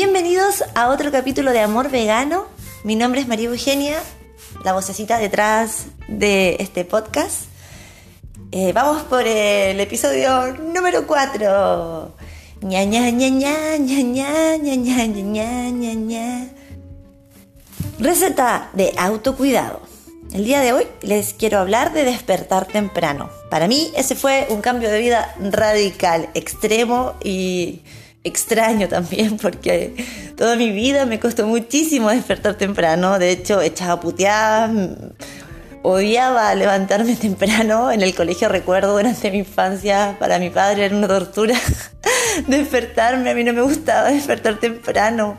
Bienvenidos a otro capítulo de Amor Vegano. Mi nombre es María Eugenia, la vocecita detrás de este podcast. Eh, vamos por el episodio número 4. Ña, ña, ña, ña, ña, ña, ña, ña, ña, ña, ña. Receta de autocuidado. El día de hoy les quiero hablar de despertar temprano. Para mí ese fue un cambio de vida radical, extremo y extraño también porque toda mi vida me costó muchísimo despertar temprano. De hecho, echaba puteadas, odiaba levantarme temprano. En el colegio recuerdo durante mi infancia, para mi padre era una tortura despertarme. A mí no me gustaba despertar temprano.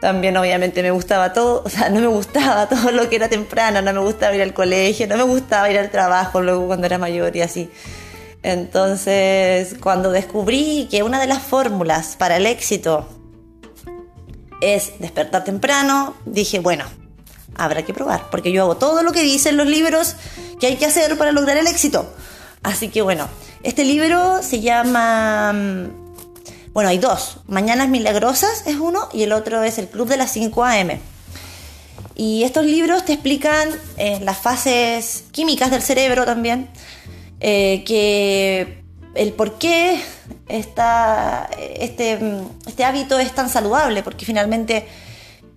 También obviamente me gustaba todo, o sea, no me gustaba todo lo que era temprano, no me gustaba ir al colegio, no me gustaba ir al trabajo luego cuando era mayor y así. Entonces, cuando descubrí que una de las fórmulas para el éxito es despertar temprano, dije, bueno, habrá que probar, porque yo hago todo lo que dicen los libros que hay que hacer para lograr el éxito. Así que bueno, este libro se llama bueno, hay dos. Mañanas Milagrosas es uno y el otro es el Club de las 5 AM. Y estos libros te explican eh, las fases químicas del cerebro también, eh, que el por qué esta, este, este hábito es tan saludable, porque finalmente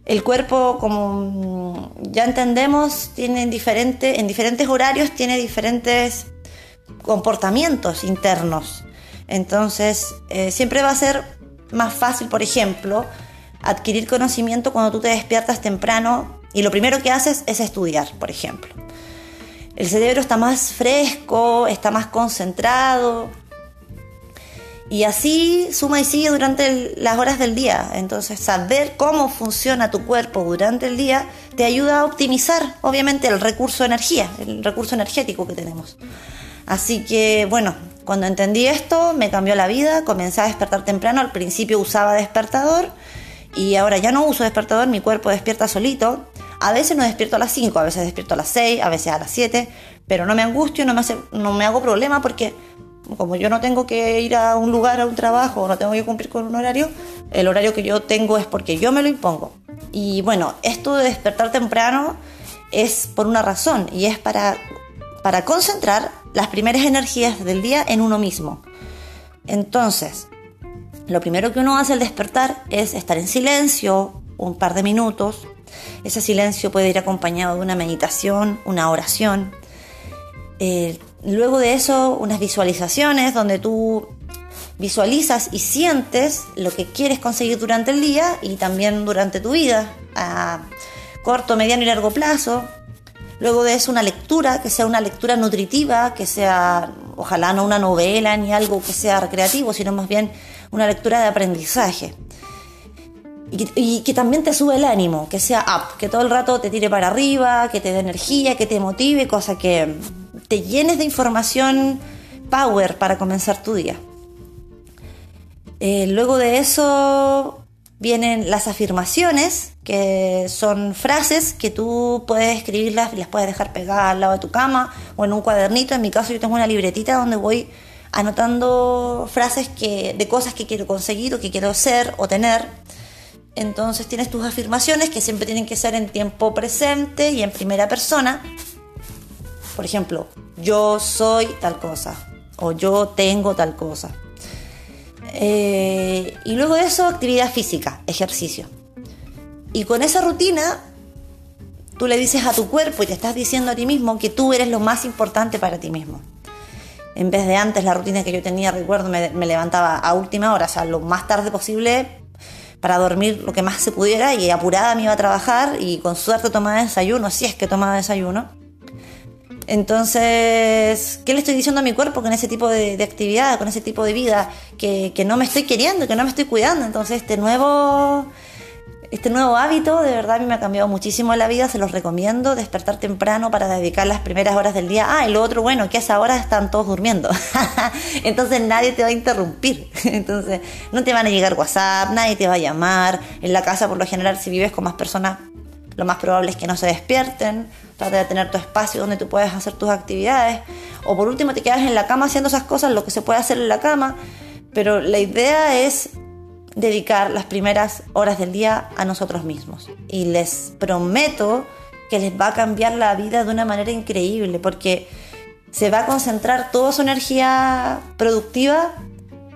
el cuerpo, como ya entendemos, tiene diferente, en diferentes horarios tiene diferentes comportamientos internos. Entonces, eh, siempre va a ser más fácil, por ejemplo, adquirir conocimiento cuando tú te despiertas temprano y lo primero que haces es estudiar, por ejemplo. El cerebro está más fresco, está más concentrado y así suma y sigue durante las horas del día. Entonces, saber cómo funciona tu cuerpo durante el día te ayuda a optimizar, obviamente, el recurso de energía, el recurso energético que tenemos. Así que, bueno, cuando entendí esto, me cambió la vida, comencé a despertar temprano, al principio usaba despertador y ahora ya no uso despertador, mi cuerpo despierta solito. A veces no despierto a las 5, a veces despierto a las 6, a veces a las 7, pero no me angustio, no me, hago problema porque como yo no tengo que ir a un lugar, a un trabajo, no tengo que cumplir con un horario, el horario que yo tengo es porque yo me lo impongo. Y bueno, esto de despertar temprano es por una razón y es para, para concentrar las primeras energías del día en uno mismo. Entonces, lo primero que uno hace al despertar es estar en silencio un par de minutos. Ese silencio puede ir acompañado de una meditación, una oración. Eh, luego de eso, unas visualizaciones donde tú visualizas y sientes lo que quieres conseguir durante el día y también durante tu vida, a corto, mediano y largo plazo. Luego de eso una lectura, que sea una lectura nutritiva, que sea ojalá no una novela ni algo que sea recreativo, sino más bien una lectura de aprendizaje. Y, que también te sube el ánimo, que sea up, que todo el rato te tire para arriba, que te dé energía, que te motive, cosa que te llenes de información power para comenzar tu día. Eh, luego de eso vienen las afirmaciones, que son frases que tú puedes escribirlas y las puedes dejar pegadas al lado de tu cama o en un cuadernito. En mi caso yo tengo una libretita donde voy anotando frases que, de cosas que quiero conseguir o que quiero ser o tener. Entonces tienes tus afirmaciones que siempre tienen que ser en tiempo presente y en primera persona. Por ejemplo, yo soy tal cosa o yo tengo tal cosa. Eh, y luego de eso, actividad física, ejercicio. Y con esa rutina, tú le dices a tu cuerpo y te estás diciendo a ti mismo que tú eres lo más importante para ti mismo. En vez de antes, la rutina que yo tenía, recuerdo, me, me levantaba a última hora, o sea, lo más tarde posible para dormir lo que más se pudiera y apurada me iba a trabajar y con suerte tomaba desayuno, si es que tomaba desayuno. Entonces, ¿qué le estoy diciendo a mi cuerpo con ese tipo de, actividad, con ese tipo de vida? Que, no me estoy queriendo, que no me estoy cuidando. Entonces, este nuevo, este nuevo hábito de verdad a mí me ha cambiado muchísimo la vida, se los recomiendo, despertar temprano para dedicar las primeras horas del día. Ah, y lo otro, bueno, que a esa hora están todos durmiendo. Entonces nadie te va a interrumpir. Entonces no te van a llegar WhatsApp, nadie te va a llamar. En la casa, por lo general, si vives con más personas, lo más probable es que no se despierten. Trata de tener tu espacio donde tú puedes hacer tus actividades. O por último te quedas en la cama haciendo esas cosas, lo que se puede hacer en la cama. Pero la idea es dedicar las primeras horas del día a nosotros mismos. Y les prometo que les va a cambiar la vida de una manera increíble, porque se va a concentrar toda su energía productiva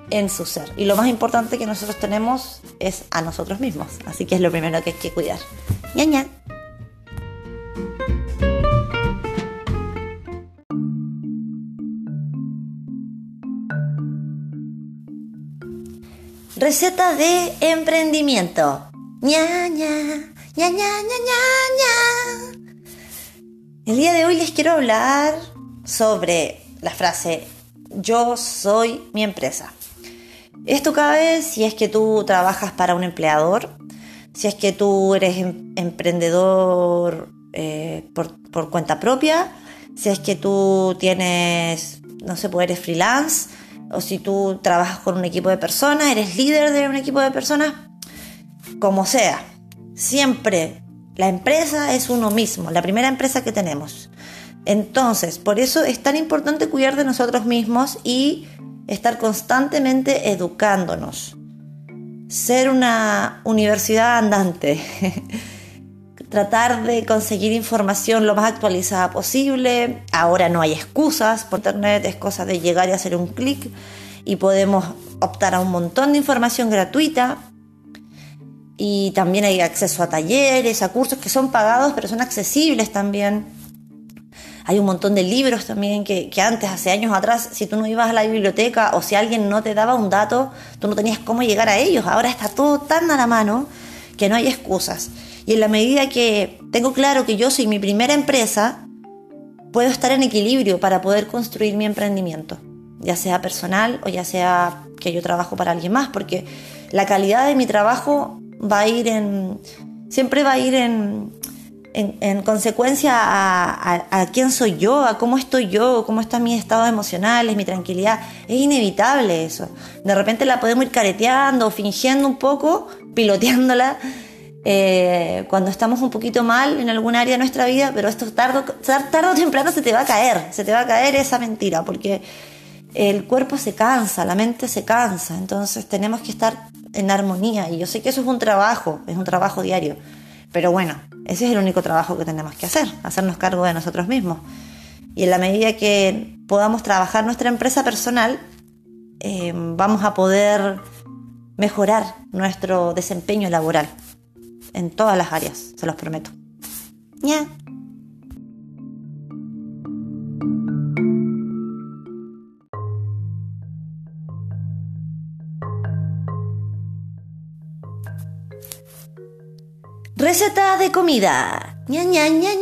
en su ser. Y lo más importante que nosotros tenemos es a nosotros mismos. Así que es lo primero que hay que cuidar. ña. Receta de emprendimiento. ña, ña, ña, ña, ña, ña. El día de hoy les quiero hablar sobre la frase yo soy mi empresa. Esto cabe si es que tú trabajas para un empleador, si es que tú eres em, emprendedor eh, por, cuenta propia, si es que tú tienes, no sé, pues eres freelance, o si tú trabajas con un equipo de personas, eres líder de un equipo de personas, como sea. Siempre la empresa es uno mismo, la primera empresa que tenemos. Entonces, por eso es tan importante cuidar de nosotros mismos y estar constantemente educándonos. Ser una universidad andante. Tratar de conseguir información lo más actualizada posible. Ahora no hay excusas por internet, es cosa de llegar y hacer un clic y podemos optar a un montón de información gratuita. Y también hay acceso a talleres, a cursos que son pagados pero son accesibles también hay un montón de libros también que, antes, hace años atrás, si tú no ibas a la biblioteca o si alguien no te daba un dato, tú no tenías cómo llegar a ellos. Ahora está todo tan a la mano que no hay excusas. Y en la medida que tengo claro que yo soy mi primera empresa, puedo estar en equilibrio para poder construir mi emprendimiento, ya sea personal o ya sea que yo trabajo para alguien más, porque la calidad de mi trabajo va a ir en, siempre va a ir en, en, consecuencia a, quién soy yo, a cómo estoy yo, cómo están mis estados emocionales, mi tranquilidad. Es inevitable eso. De repente la podemos ir careteando, fingiendo un poco, piloteándola. Eh, cuando estamos un poquito mal en algún área de nuestra vida, pero esto tarde, tarde o temprano se te va a caer, se te va a caer esa mentira, porque el cuerpo se cansa, la mente se cansa, entonces tenemos que estar en armonía y yo sé que eso es un trabajo, es un trabajo diario, pero bueno, ese es el único trabajo que tenemos que hacer, hacernos cargo de nosotros mismos. Y en la medida que podamos trabajar nuestra empresa personal, eh, vamos a poder mejorar nuestro desempeño laboral en todas las áreas, se los prometo. Yeah. Receta de comida. Ña, ña, ña,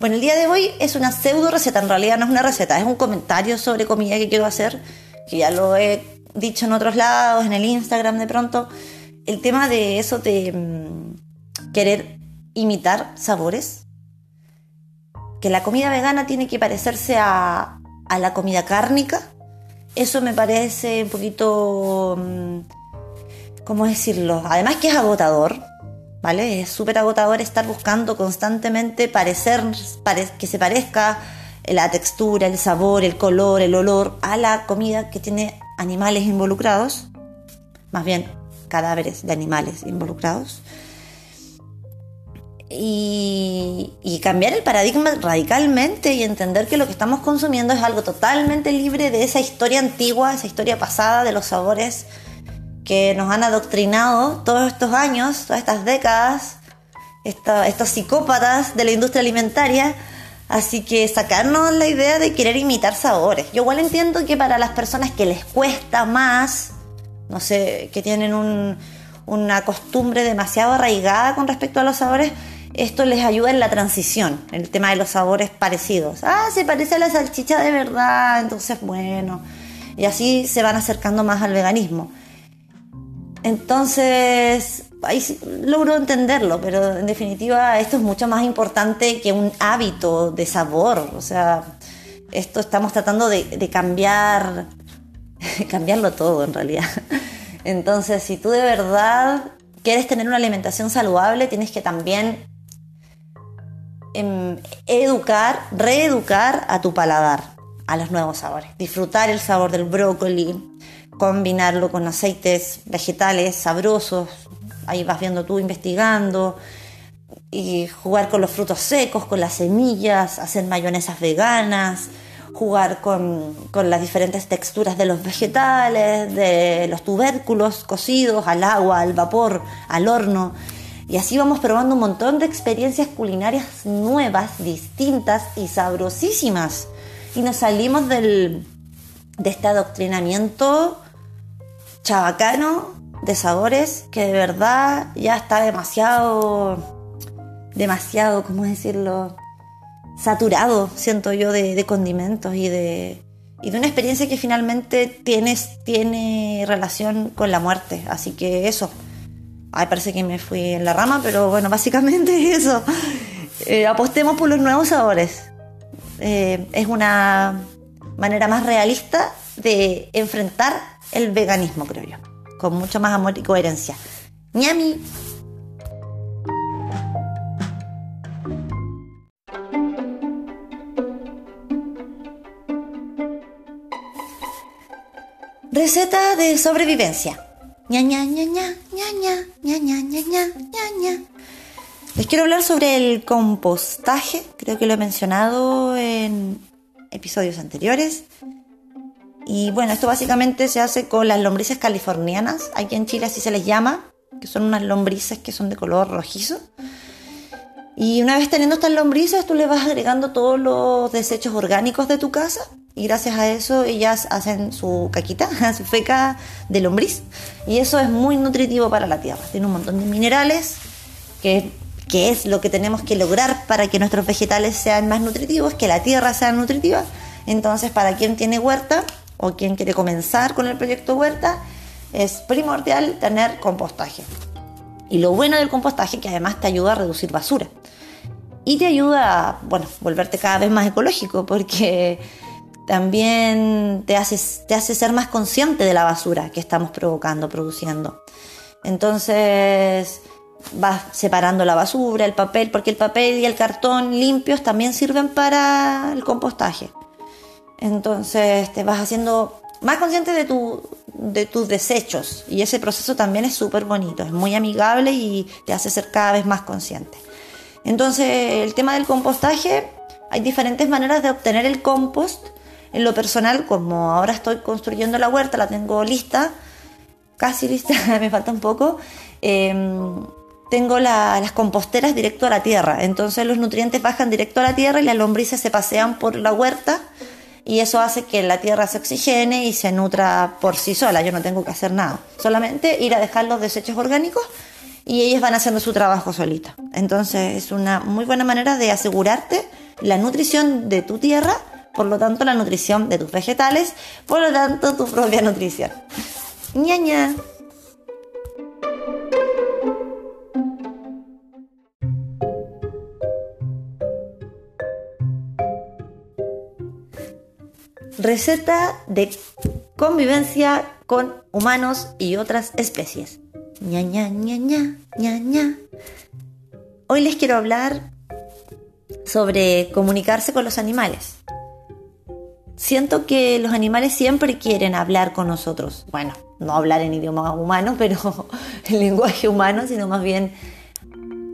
Bueno, el día de hoy es una pseudo receta, en realidad no es una receta, es un comentario sobre comida que quiero hacer, que ya lo he dicho en otros lados, en el Instagram de pronto. El tema de eso de mm, querer imitar sabores. Que la comida vegana tiene que parecerse a, a la comida cárnica. Eso me parece un poquito... Mm, ¿cómo decirlo? Además que es agotador, ¿vale? Es súper agotador estar buscando constantemente parecer, que se parezca la textura, el sabor, el color, el olor a la comida que tiene animales involucrados, más bien cadáveres de animales involucrados. Y, y, cambiar el paradigma radicalmente y entender que lo que estamos consumiendo es algo totalmente libre de esa historia antigua, esa historia pasada de los sabores que nos han adoctrinado todos estos años, todas estas décadas, estos psicópatas de la industria alimentaria. Así que sacarnos la idea de querer imitar sabores. Yo igual entiendo que para las personas que les cuesta más, no sé, que tienen una costumbre demasiado arraigada con respecto a los sabores, esto les ayuda en la transición, el tema de los sabores parecidos. Ah, se parece a la salchicha de verdad, entonces bueno. Y así se van acercando más al veganismo. Entonces, ahí logro entenderlo, pero en definitiva esto es mucho más importante que un hábito de sabor. O sea, esto estamos tratando de, cambiar, cambiarlo todo en realidad. Entonces, si tú de verdad quieres tener una alimentación saludable, tienes que también em, educar, reeducar a tu paladar a los nuevos sabores. Disfrutar el sabor del brócoli, combinarlo con aceites vegetales sabrosos, ahí vas viendo tú investigando, y jugar con los frutos secos, con las semillas, hacer mayonesas veganas, jugar con, con, las diferentes texturas de los vegetales, de los tubérculos cocidos al agua, al vapor, al horno. Y así vamos probando un montón de experiencias culinarias nuevas, distintas y sabrosísimas. Y nos salimos del, de este adoctrinamiento chabacano de sabores que de verdad ya está demasiado, demasiado, ¿cómo decirlo? Saturado, siento yo, de, condimentos y de, y de una experiencia que finalmente tienes, tiene relación con la muerte. Así que eso. Ay, parece que me fui en la rama, pero bueno, básicamente eso. Eh, apostemos por los nuevos sabores. Eh, es una manera más realista de enfrentar el veganismo, creo yo con mucho más amor y coherencia. ¡Ñami! Receta de sobrevivencia. Ña, ña, ña, ña, ña, ña, ña, ña, ña, ña, Les quiero hablar sobre el compostaje. Creo que lo he mencionado en episodios anteriores. Y bueno, esto básicamente se hace con las lombrices californianas. Aquí en Chile así se les llama, que son unas lombrices que son de color rojizo. Y una vez teniendo estas lombrices, tú le vas agregando todos los desechos orgánicos de tu casa. Y gracias a eso ellas hacen su caquita, su feca de lombriz. Y eso es muy nutritivo para la tierra. Tiene un montón de minerales, que, que es lo que tenemos que lograr para que nuestros vegetales sean más nutritivos, que la tierra sea nutritiva. Entonces, para quien tiene huerta, o quien quiere comenzar con el proyecto huerta, es primordial tener compostaje. Y lo bueno del compostaje es que además te ayuda a reducir basura. Y te ayuda a, bueno, volverte cada vez más ecológico porque también te hace, te hace ser más consciente de la basura que estamos provocando, produciendo. Entonces vas separando la basura, el papel, porque el papel y el cartón limpios también sirven para el compostaje. Entonces te vas haciendo más consciente de, tu, de tus desechos y ese proceso también es súper bonito, es muy amigable y te hace ser cada vez más consciente. Entonces el tema del compostaje, hay diferentes maneras de obtener el compost. En lo personal, como ahora estoy construyendo la huerta, la tengo lista, casi lista, me falta un poco. Em, tengo las composteras directo a la tierra, entonces los nutrientes bajan directo a la tierra y las lombrices se pasean por la huerta y eso hace que la tierra se oxigene y se nutra por sí sola. Yo no tengo que hacer nada, solamente ir a dejar los desechos orgánicos y ellas van haciendo su trabajo solita. Entonces es una muy buena manera de asegurarte la nutrición de tu tierra, por lo tanto la nutrición de tus vegetales, por lo tanto tu propia nutrición. ña. Receta de convivencia con humanos y otras especies. Ña, ña, ña, ña, ña, ña. Hoy les quiero hablar sobre comunicarse con los animales. Siento que los animales siempre quieren hablar con nosotros. Bueno, no hablar en idioma humano, pero en lenguaje humano, sino más bien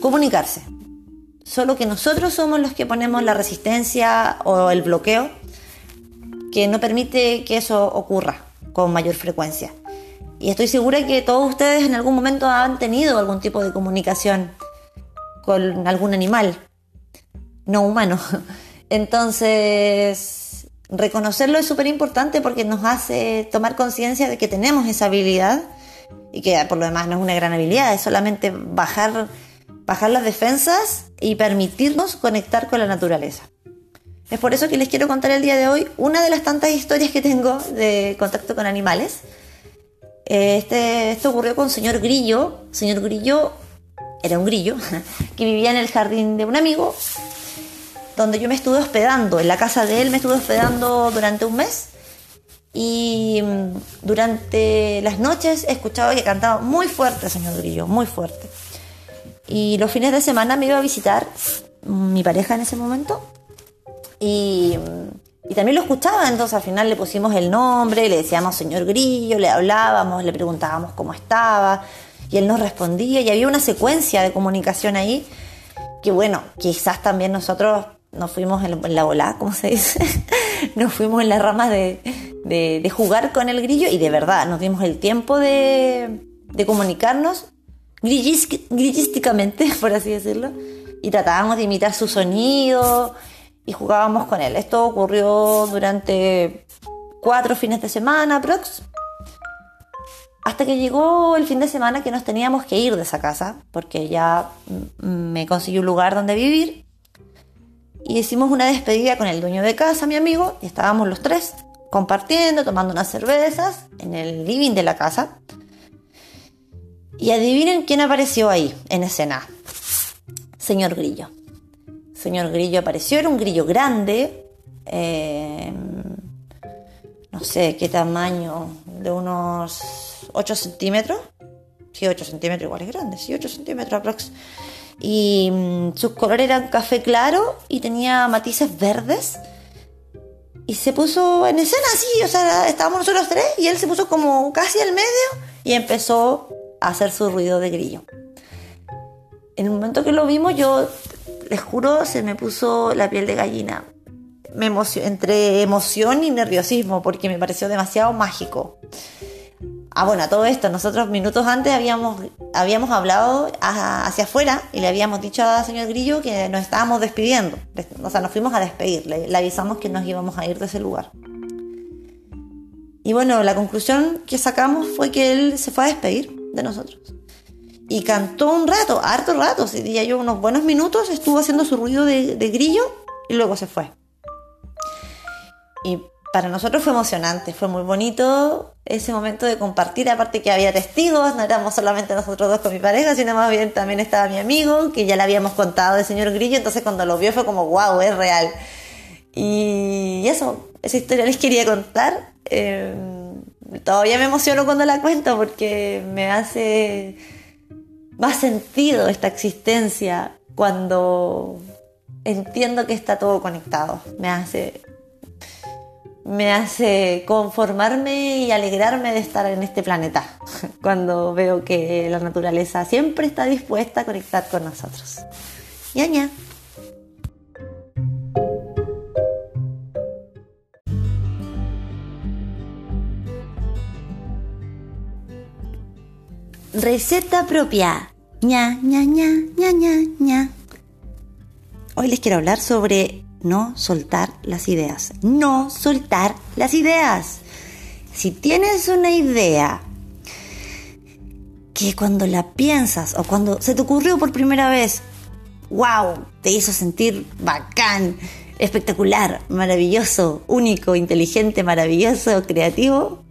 comunicarse. Solo que nosotros somos los que ponemos la resistencia o el bloqueo que no permite que eso ocurra con mayor frecuencia. Y estoy segura que todos ustedes en algún momento han tenido algún tipo de comunicación con algún animal no humano. Entonces, reconocerlo es súper importante porque nos hace tomar conciencia de que tenemos esa habilidad y que por lo demás no es una gran habilidad, es solamente bajar, bajar las defensas y permitirnos conectar con la naturaleza. Es por eso que les quiero contar el día de hoy una de las tantas historias que tengo de contacto con animales. Este, esto ocurrió con señor Grillo. Señor Grillo era un grillo que vivía en el jardín de un amigo donde yo me estuve hospedando. En la casa de él me estuve hospedando durante un mes y mm, durante las noches escuchaba que cantaba muy fuerte señor Grillo, muy fuerte. Y los fines de semana me iba a visitar mi pareja en ese momento y, y también lo escuchaba, entonces al final le pusimos el nombre, le decíamos señor Grillo, le hablábamos, le preguntábamos cómo estaba y él nos respondía y había una secuencia de comunicación ahí que bueno, quizás también nosotros nos fuimos en la bola, como se dice, nos fuimos en la rama de, de, jugar con el grillo y de verdad nos dimos el tiempo de, de comunicarnos grillísticamente, por así decirlo, y tratábamos de imitar su sonido y jugábamos con él. Esto ocurrió durante cuatro fines de semana, prox. Hasta que llegó el fin de semana que nos teníamos que ir de esa casa, porque ya me consiguió un lugar donde vivir. Y hicimos una despedida con el dueño de casa, mi amigo, y estábamos los tres compartiendo, tomando unas cervezas en el living de la casa. Y adivinen quién apareció ahí, en escena. Señor Grillo señor grillo apareció, era un grillo grande, eh, no sé qué tamaño, de unos 8 centímetros. Sí, 8 centímetros igual es grande, sí, 8 centímetros aprox. Y mm, sus colores eran café claro y tenía matices verdes. Y se puso en escena así, o sea, estábamos nosotros tres y él se puso como casi al medio y empezó a hacer su ruido de grillo. En el momento que lo vimos yo les juro, se me puso la piel de gallina. Me entre emoción y nerviosismo, porque me pareció demasiado mágico. Ah, bueno, todo esto, nosotros minutos antes habíamos, habíamos hablado hacia afuera y le habíamos dicho al señor Grillo que nos estábamos despidiendo. O sea, nos fuimos a despedir, le avisamos que nos íbamos a ir de ese lugar. Y bueno, la conclusión que sacamos fue que él se fue a despedir de nosotros y cantó un rato, harto rato, diría yo, unos buenos minutos, estuvo haciendo su ruido de, grillo y luego se fue. Y para nosotros fue emocionante, fue muy bonito ese momento de compartir, aparte que había testigos, no éramos solamente nosotros dos con mi pareja, sino más bien también estaba mi amigo, que ya le habíamos contado del señor Grillo, entonces cuando lo vio fue como, wow, es real. Y eso, esa historia les quería contar. Eh, todavía me emociono cuando la cuento porque me hace más sentido esta existencia cuando entiendo que está todo conectado. Me hace me hace conformarme y alegrarme de estar en este planeta cuando veo que la naturaleza siempre está dispuesta a conectar con nosotros. ña. Receta propia ña, ña, ña, ña, ña, ña. Hoy les quiero hablar sobre no soltar las ideas. No soltar las ideas. Si tienes una idea que cuando la piensas o cuando se te ocurrió por primera vez, wow, te hizo sentir bacán, espectacular, maravilloso, único, inteligente, maravilloso, creativo,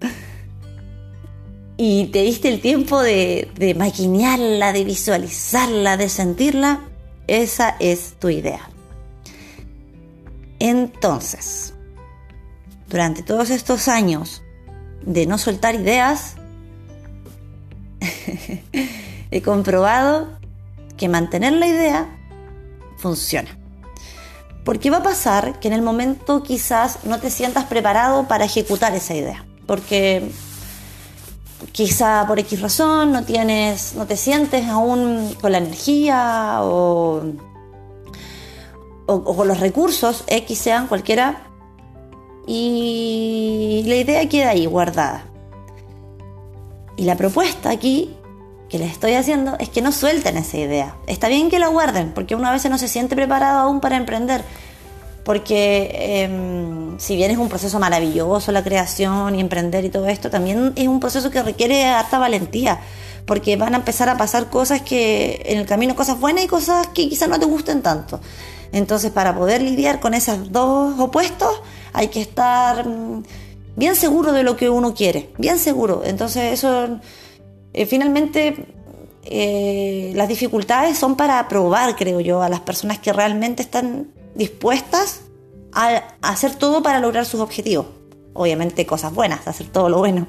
y te diste el tiempo de, de maquinearla, de visualizarla, de sentirla, esa es tu idea. Entonces, durante todos estos años de no soltar ideas, he comprobado que mantener la idea funciona. Porque va a pasar que en el momento quizás no te sientas preparado para ejecutar esa idea. Porque quizá por X razón no tienes, no te sientes aún con la energía o, o, con los recursos X sean cualquiera y la idea queda ahí guardada. Y la propuesta aquí que les estoy haciendo es que no suelten esa idea. Está bien que la guarden, porque una vez no se siente preparado aún para emprender, porque em, si bien es un proceso maravilloso la creación y emprender y todo esto, también es un proceso que requiere harta valentía, porque van a empezar a pasar cosas que en el camino, cosas buenas y cosas que quizás no te gusten tanto. Entonces, para poder lidiar con esos dos opuestos, hay que estar mm, bien seguro de lo que uno quiere, bien seguro. Entonces, eso eh, finalmente eh, las dificultades son para probar, creo yo, a las personas que realmente están dispuestas a hacer todo para lograr sus objetivos. Obviamente cosas buenas, hacer todo lo bueno.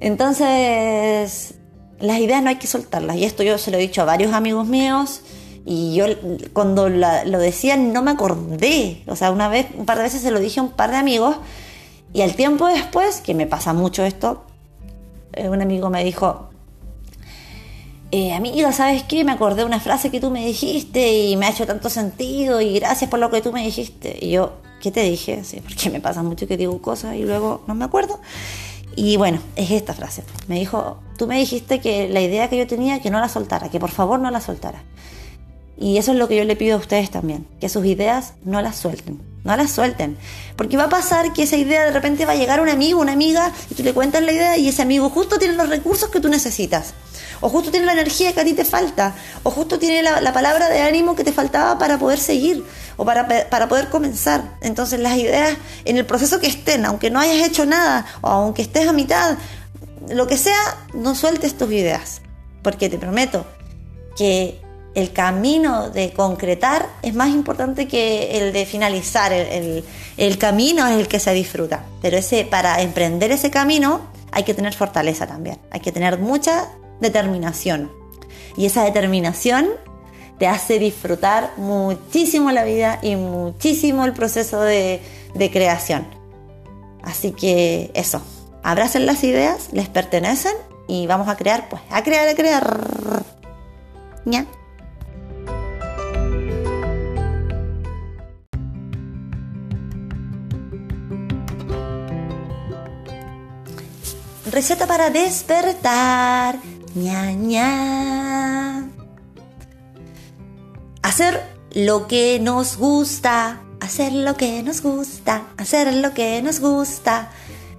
Entonces, las ideas no hay que soltarlas. Y esto yo se lo he dicho a varios amigos míos Y yo cuando lo decían no me acordé. O sea, una vez, un par de veces se lo dije a un par de amigos. Y al tiempo después, que me pasa mucho esto, eh, un amigo me dijo, eh, amiga, ¿sabes qué? Me acordé de una frase que tú me dijiste y me ha hecho tanto sentido y gracias por lo que tú me dijiste. Y yo, ¿qué te dije? Sí, porque me pasa mucho que digo cosas y luego no me acuerdo. Y bueno, es esta frase. Me dijo, tú me dijiste que la idea que yo tenía, que no la soltara, que por favor no la soltara. Y eso es lo que yo le pido a ustedes también, que sus ideas no las suelten, no las suelten. Porque va a pasar que esa idea de repente va a llegar un amigo, una amiga, y tú le cuentas la idea y ese amigo justo tiene los recursos que tú necesitas. O justo tiene la energía que a ti te falta. O justo tiene la, palabra de ánimo que te faltaba para poder seguir. O para, para poder comenzar. Entonces las ideas, en el proceso que estén, aunque no hayas hecho nada, o aunque estés a mitad, lo que sea, no sueltes tus ideas. Porque te prometo que el camino de concretar es más importante que el de finalizar. El, camino es el que se disfruta. Pero ese, para emprender ese camino hay que tener fortaleza también. Hay que tener mucha determinación. Y esa determinación te hace disfrutar muchísimo la vida y muchísimo el proceso de, de creación. Así que eso, abracen las ideas, les pertenecen y vamos a crear, pues, a crear, a crear. ¿Ya? Receta para despertar. ña, ña. Hacer lo que nos gusta. Hacer lo que nos gusta. Hacer lo que nos gusta.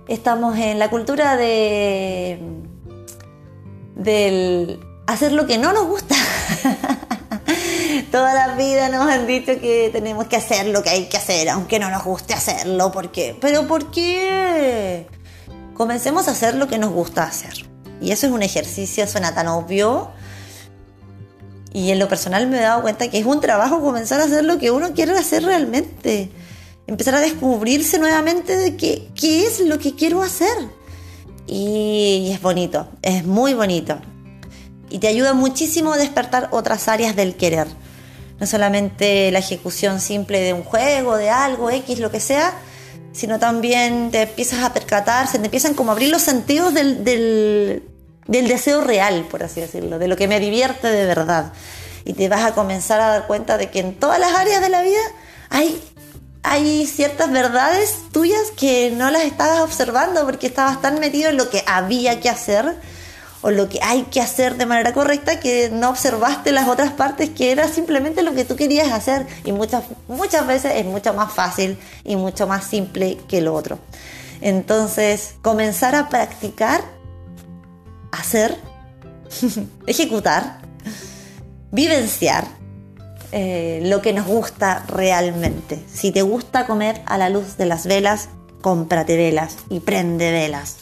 Estamos en la cultura de. del hacer lo que no nos gusta. Toda la vida nos han dicho que tenemos que hacer lo que hay que hacer, aunque no nos guste hacerlo. ¿Por qué? ¿Pero por qué? Comencemos a hacer lo que nos gusta hacer. Y eso es un ejercicio, suena tan obvio. Y en lo personal me he dado cuenta que es un trabajo comenzar a hacer lo que uno quiere hacer realmente. Empezar a descubrirse nuevamente de qué, qué es lo que quiero hacer. Y es bonito, es muy bonito. Y te ayuda muchísimo a despertar otras áreas del querer. No solamente la ejecución simple de un juego, de algo, X, lo que sea, sino también te empiezas a percatar, se te empiezan como a abrir los sentidos del, del, deseo real, por así decirlo, de lo que me divierte de verdad. Y te vas a comenzar a dar cuenta de que en todas las áreas de la vida hay, hay ciertas verdades tuyas que no las estabas observando porque estabas tan metido en lo que había que hacer o lo que hay que hacer de manera correcta que no observaste las otras partes que era simplemente lo que tú querías hacer y muchas, muchas veces es mucho más fácil y mucho más simple que lo otro. Entonces, comenzar a practicar, hacer, ejecutar, vivenciar eh, lo que nos gusta realmente. Si te gusta comer a la luz de las velas, cómprate velas y prende velas.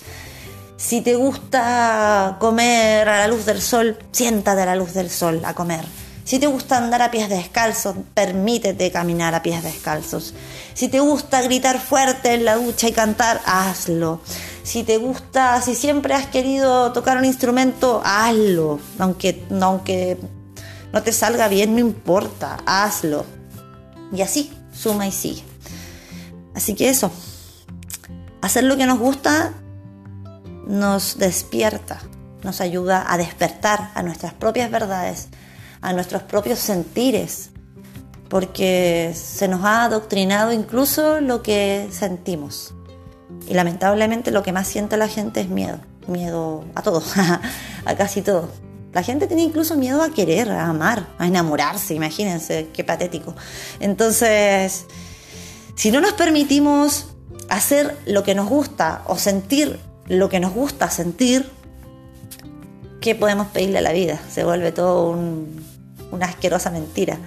Si te gusta comer a la luz del sol, siéntate a la luz del sol a comer. Si te gusta andar a pies descalzos, permítete caminar a pies descalzos. Si te gusta gritar fuerte en la ducha y cantar, hazlo. Si te gusta, si siempre has querido tocar un instrumento, hazlo. Aunque, aunque no te salga bien, no importa, hazlo. Y así, suma y sigue. Así que eso, hacer lo que nos gusta nos despierta, nos ayuda a despertar a nuestras propias verdades, a nuestros propios sentires, porque se nos ha adoctrinado incluso lo que sentimos. Y lamentablemente lo que más siente la gente es miedo, miedo a todo, a casi todo. La gente tiene incluso miedo a querer, a amar, a enamorarse, imagínense, qué patético. Entonces, si no nos permitimos hacer lo que nos gusta o sentir lo que nos gusta sentir, ¿qué podemos pedirle a la vida? Se vuelve todo una asquerosa mentira.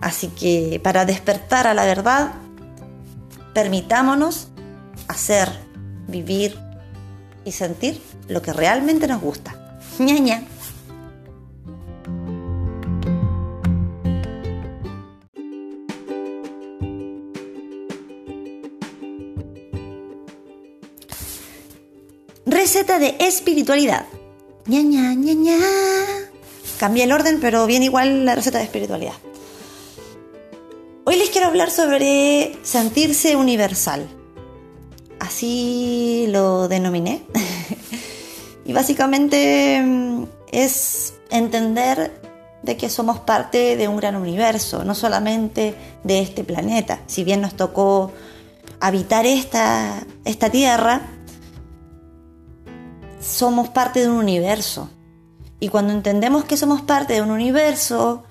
Así que para despertar a la verdad, permitámonos hacer, vivir y sentir lo que realmente nos gusta. ña. Receta de espiritualidad. Ña, ña, ña, ña. cambié el orden, pero bien igual la receta de espiritualidad. Hoy les quiero hablar sobre sentirse universal. Así lo denominé. y básicamente mm, es entender de que somos parte de un gran universo, no solamente de este planeta. Si bien nos tocó habitar esta, esta tierra, somos parte de un universo. Y cuando entendemos que somos parte de un universo,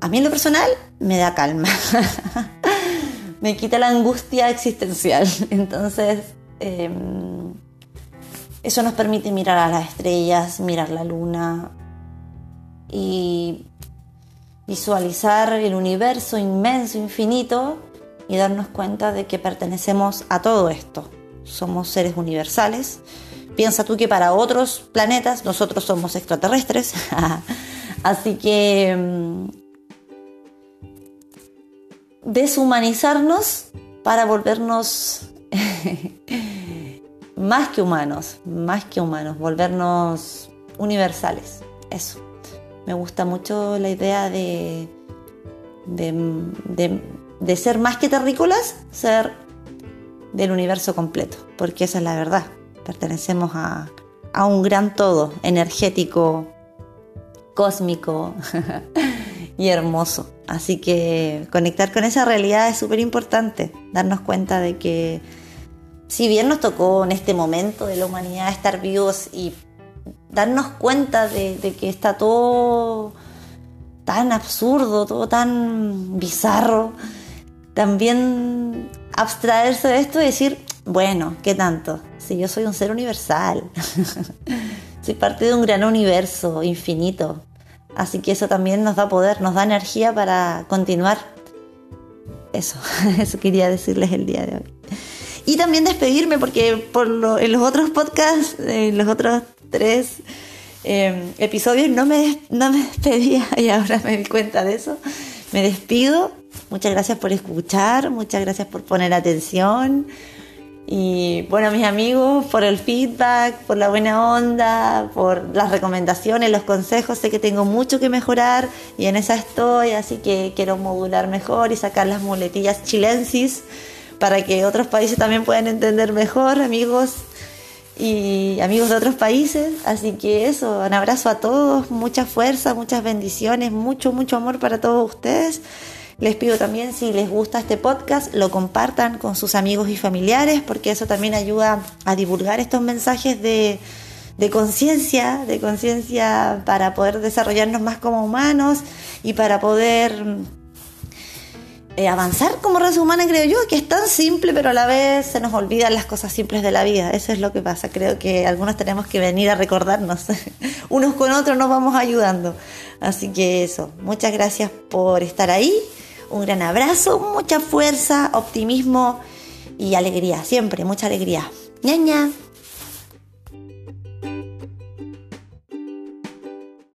a mí en lo personal me da calma. me quita la angustia existencial. Entonces, em, eso nos permite mirar a las estrellas, mirar la luna y visualizar el universo inmenso, infinito y darnos cuenta de que pertenecemos a todo esto. Somos seres universales. Piensa tú que para otros planetas nosotros somos extraterrestres. Así que mm, deshumanizarnos para volvernos más que humanos, más que humanos, volvernos universales. Eso. Me gusta mucho la idea de, de, de, ser más que terrícolas, ser del universo completo, porque esa es la verdad. Pertenecemos a, a un gran todo energético, cósmico y hermoso. Así que conectar con esa realidad es súper importante, darnos cuenta de que si bien nos tocó en este momento de la humanidad estar vivos y darnos cuenta de, que está todo tan absurdo, todo tan bizarro, también abstraerse de esto y decir, bueno, ¿qué tanto? Si yo soy un ser universal, soy parte de un gran universo infinito, así que eso también nos da poder, nos da energía para continuar. Eso, eso quería decirles el día de hoy. Y también despedirme porque por en los otros podcasts, en los otros tres em, episodios no me, no me despedía y ahora me di cuenta de eso. Me despido. Muchas gracias por escuchar, muchas gracias por poner atención. Y bueno, mis amigos, por el feedback, por la buena onda, por las recomendaciones, los consejos. Sé que tengo mucho que mejorar y en esa estoy, así que quiero modular mejor y sacar las muletillas chilensis para que otros países también puedan entender mejor, amigos y amigos de otros países. Así que eso, un abrazo a todos, mucha fuerza, muchas bendiciones, mucho, mucho amor para todos ustedes. Les pido también si les gusta este podcast, lo compartan con sus amigos y familiares, porque eso también ayuda a divulgar estos mensajes de, de conciencia, de conciencia para poder desarrollarnos más como humanos y para poder eh, avanzar como raza humana, creo yo, que es tan simple, pero a la vez se nos olvidan las cosas simples de la vida. Eso es lo que pasa. Creo que algunos tenemos que venir a recordarnos. Unos con otros nos vamos ayudando. Así que eso, muchas gracias por estar ahí. Un gran abrazo, mucha fuerza, optimismo y alegría. Siempre, mucha alegría. ñaña.